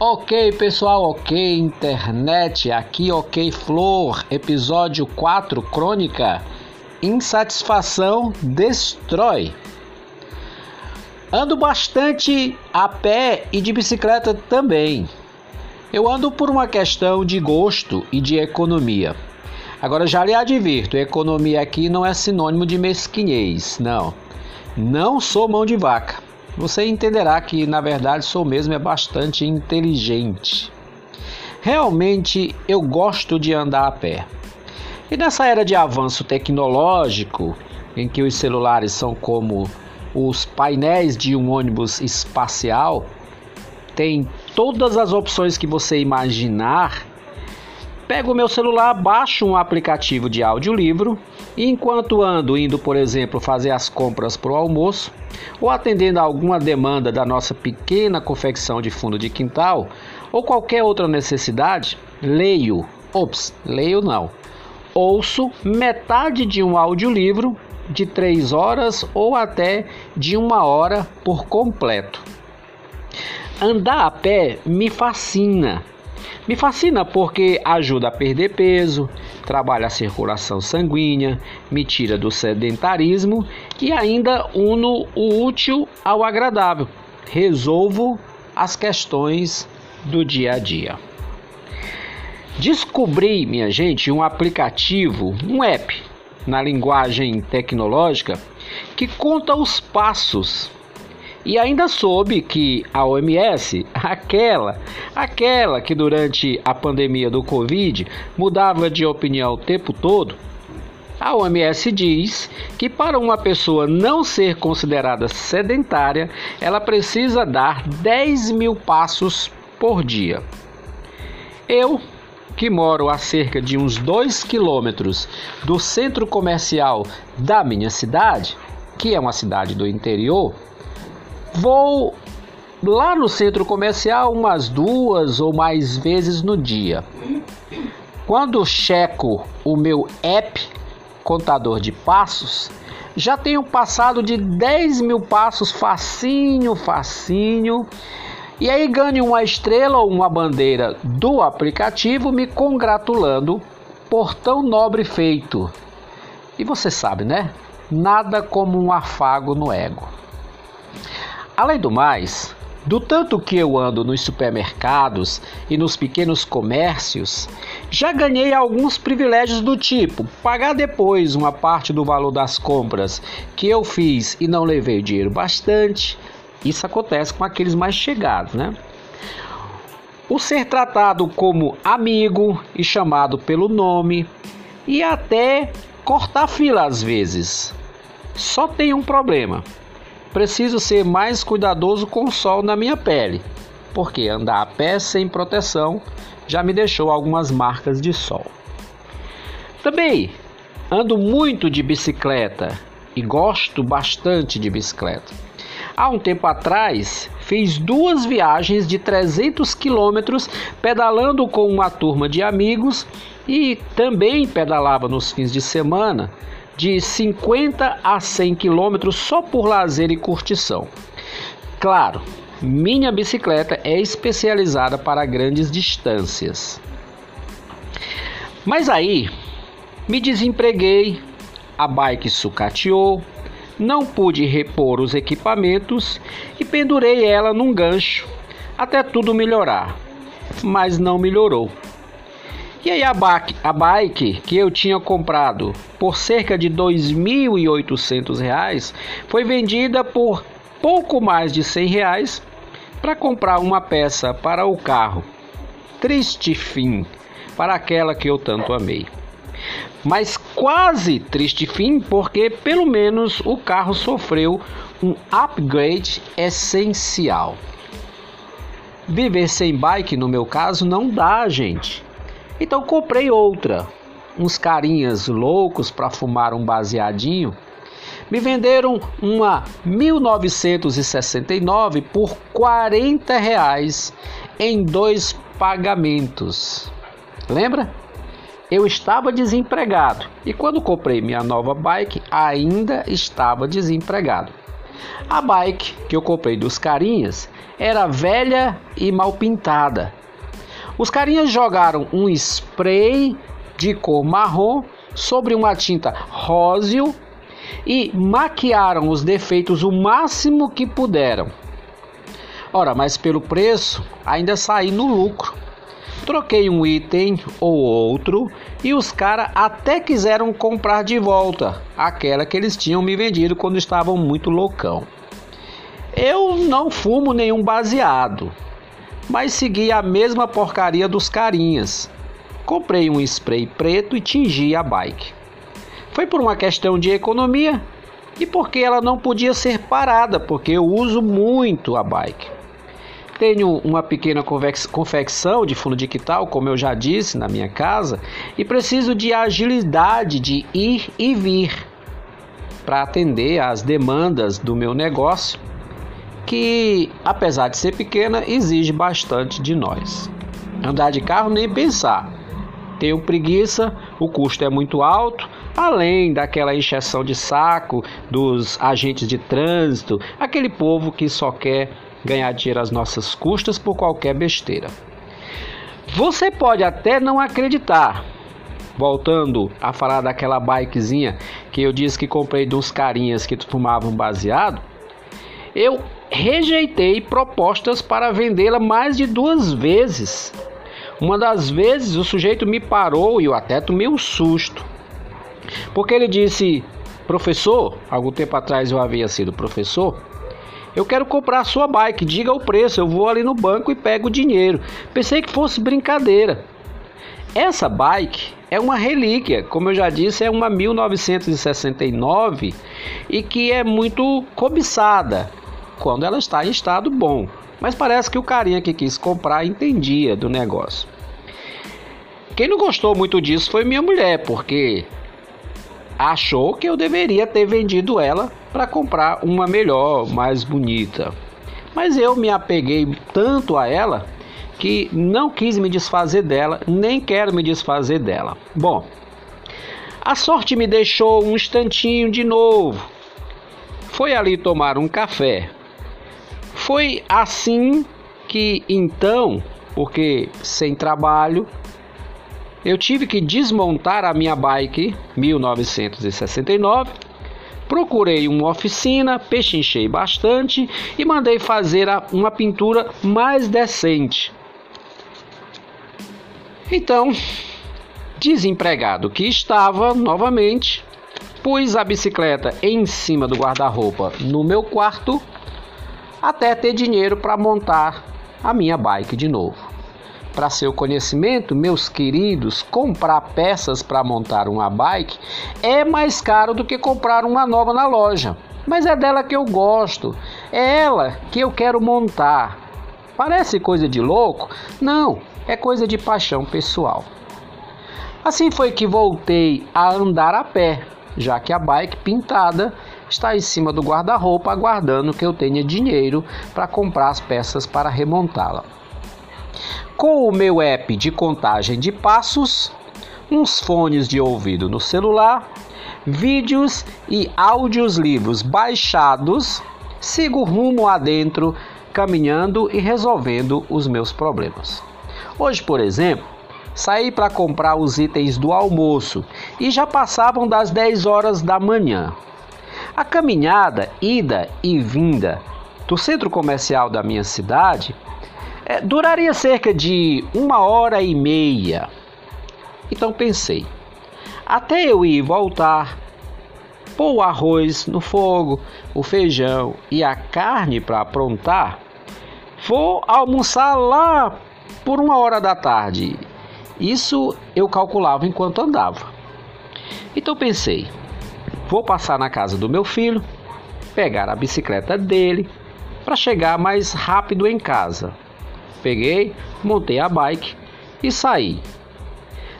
Ok, pessoal, ok, internet, aqui ok Flor, episódio 4, crônica Insatisfação destrói. Ando bastante a pé e de bicicleta também. Eu ando por uma questão de gosto e de economia. Agora já lhe advirto, economia aqui não é sinônimo de mesquinhez, não. Não sou mão de vaca você entenderá que na verdade sou mesmo é bastante inteligente. Realmente eu gosto de andar a pé. E nessa era de avanço tecnológico, em que os celulares são como os painéis de um ônibus espacial, tem todas as opções que você imaginar Pego o meu celular, baixo um aplicativo de audiolivro e enquanto ando indo, por exemplo, fazer as compras para o almoço ou atendendo a alguma demanda da nossa pequena confecção de fundo de quintal ou qualquer outra necessidade, leio. Ops, leio não. Ouço metade de um audiolivro de três horas ou até de uma hora por completo. Andar a pé me fascina me fascina porque ajuda a perder peso, trabalha a circulação sanguínea, me tira do sedentarismo e ainda uno o útil ao agradável. Resolvo as questões do dia a dia. Descobri, minha gente, um aplicativo, um app na linguagem tecnológica que conta os passos e ainda soube que a OMS, aquela, aquela que durante a pandemia do Covid mudava de opinião o tempo todo, a OMS diz que para uma pessoa não ser considerada sedentária, ela precisa dar 10 mil passos por dia. Eu, que moro a cerca de uns 2 quilômetros do centro comercial da minha cidade, que é uma cidade do interior, Vou lá no centro comercial umas duas ou mais vezes no dia. Quando checo o meu app contador de passos, já tenho passado de 10 mil passos facinho, facinho. E aí ganho uma estrela ou uma bandeira do aplicativo me congratulando por tão nobre feito. E você sabe, né? Nada como um afago no ego. Além do mais, do tanto que eu ando nos supermercados e nos pequenos comércios, já ganhei alguns privilégios do tipo pagar depois uma parte do valor das compras que eu fiz e não levei dinheiro bastante. Isso acontece com aqueles mais chegados, né? O ser tratado como amigo e chamado pelo nome e até cortar fila às vezes. Só tem um problema preciso ser mais cuidadoso com o sol na minha pele, porque andar a pé sem proteção já me deixou algumas marcas de sol. Também ando muito de bicicleta e gosto bastante de bicicleta. Há um tempo atrás, fiz duas viagens de 300 quilômetros pedalando com uma turma de amigos e também pedalava nos fins de semana de 50 a 100 quilômetros só por lazer e curtição. Claro, minha bicicleta é especializada para grandes distâncias. Mas aí me desempreguei, a bike sucateou, não pude repor os equipamentos e pendurei ela num gancho até tudo melhorar. Mas não melhorou. E aí a bike, a bike que eu tinha comprado por cerca de R$ 2.800 foi vendida por pouco mais de R$ reais para comprar uma peça para o carro. Triste fim para aquela que eu tanto amei. Mas quase triste fim porque pelo menos o carro sofreu um upgrade essencial. Viver sem bike, no meu caso, não dá, gente. Então comprei outra. Uns carinhas loucos para fumar um baseadinho me venderam uma 1969 por 40 reais em dois pagamentos. Lembra? Eu estava desempregado e quando comprei minha nova bike ainda estava desempregado. A bike que eu comprei dos carinhas era velha e mal pintada. Os carinhas jogaram um spray de cor marrom sobre uma tinta róseo e maquiaram os defeitos o máximo que puderam. Ora, mas pelo preço ainda saí no lucro. Troquei um item ou outro e os caras até quiseram comprar de volta aquela que eles tinham me vendido quando estavam muito loucão. Eu não fumo nenhum baseado, mas segui a mesma porcaria dos carinhas. Comprei um spray preto e tingi a bike. Foi por uma questão de economia e porque ela não podia ser parada, porque eu uso muito a bike. Tenho uma pequena confecção de fundo de quintal, como eu já disse, na minha casa, e preciso de agilidade de ir e vir para atender às demandas do meu negócio, que, apesar de ser pequena, exige bastante de nós. Andar de carro nem pensar. Tenho preguiça, o custo é muito alto, além daquela encheção de saco dos agentes de trânsito, aquele povo que só quer ganhar dinheiro às nossas custas por qualquer besteira. Você pode até não acreditar. Voltando a falar daquela bikezinha que eu disse que comprei dos carinhas que fumavam baseado, eu rejeitei propostas para vendê-la mais de duas vezes. Uma das vezes o sujeito me parou e eu até tomei um susto. Porque ele disse: Professor, algum tempo atrás eu havia sido professor, eu quero comprar sua bike, diga o preço, eu vou ali no banco e pego o dinheiro. Pensei que fosse brincadeira. Essa bike é uma relíquia, como eu já disse, é uma 1969 e que é muito cobiçada quando ela está em estado bom. Mas parece que o carinha que quis comprar entendia do negócio. Quem não gostou muito disso foi minha mulher, porque achou que eu deveria ter vendido ela para comprar uma melhor, mais bonita. Mas eu me apeguei tanto a ela que não quis me desfazer dela, nem quero me desfazer dela. Bom, a sorte me deixou um instantinho de novo. Foi ali tomar um café. Foi assim que então, porque sem trabalho, eu tive que desmontar a minha bike 1969. Procurei uma oficina, pechinchei bastante e mandei fazer uma pintura mais decente. Então, desempregado que estava novamente, pus a bicicleta em cima do guarda-roupa no meu quarto até ter dinheiro para montar a minha bike de novo. Para seu conhecimento, meus queridos, comprar peças para montar uma bike é mais caro do que comprar uma nova na loja. Mas é dela que eu gosto, é ela que eu quero montar. Parece coisa de louco? Não, é coisa de paixão pessoal. Assim foi que voltei a andar a pé, já que a bike pintada está em cima do guarda-roupa aguardando que eu tenha dinheiro para comprar as peças para remontá-la com o meu app de contagem de passos, uns fones de ouvido no celular, vídeos e áudios livros baixados, sigo rumo adentro, caminhando e resolvendo os meus problemas. Hoje, por exemplo, saí para comprar os itens do almoço e já passavam das 10 horas da manhã. A caminhada, ida e vinda do centro comercial da minha cidade é, duraria cerca de uma hora e meia. Então pensei, até eu ir voltar, pôr o arroz no fogo, o feijão e a carne para aprontar, vou almoçar lá por uma hora da tarde. Isso eu calculava enquanto andava. Então pensei, vou passar na casa do meu filho, pegar a bicicleta dele para chegar mais rápido em casa peguei, montei a bike e saí.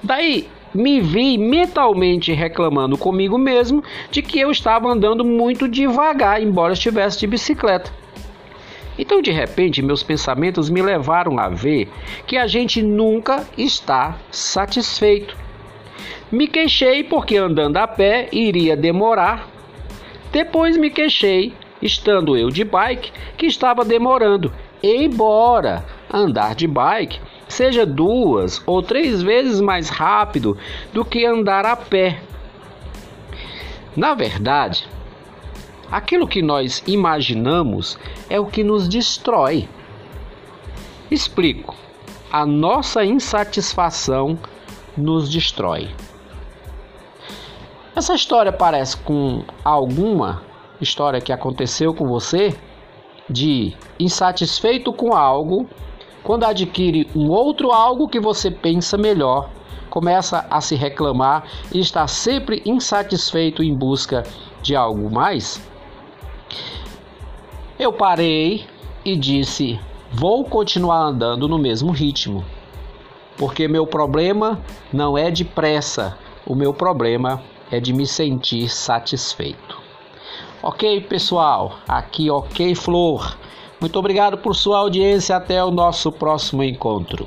Daí me vi mentalmente reclamando comigo mesmo de que eu estava andando muito devagar, embora estivesse de bicicleta. Então, de repente, meus pensamentos me levaram a ver que a gente nunca está satisfeito. Me queixei porque andando a pé iria demorar. Depois me queixei estando eu de bike, que estava demorando. Embora andar de bike seja duas ou três vezes mais rápido do que andar a pé. Na verdade, aquilo que nós imaginamos é o que nos destrói. Explico. A nossa insatisfação nos destrói. Essa história parece com alguma história que aconteceu com você de insatisfeito com algo, quando adquire um outro algo que você pensa melhor, começa a se reclamar e está sempre insatisfeito em busca de algo mais? Eu parei e disse: vou continuar andando no mesmo ritmo, porque meu problema não é de pressa, o meu problema é de me sentir satisfeito. Ok, pessoal? Aqui, ok, Flor. Muito obrigado por sua audiência. Até o nosso próximo encontro.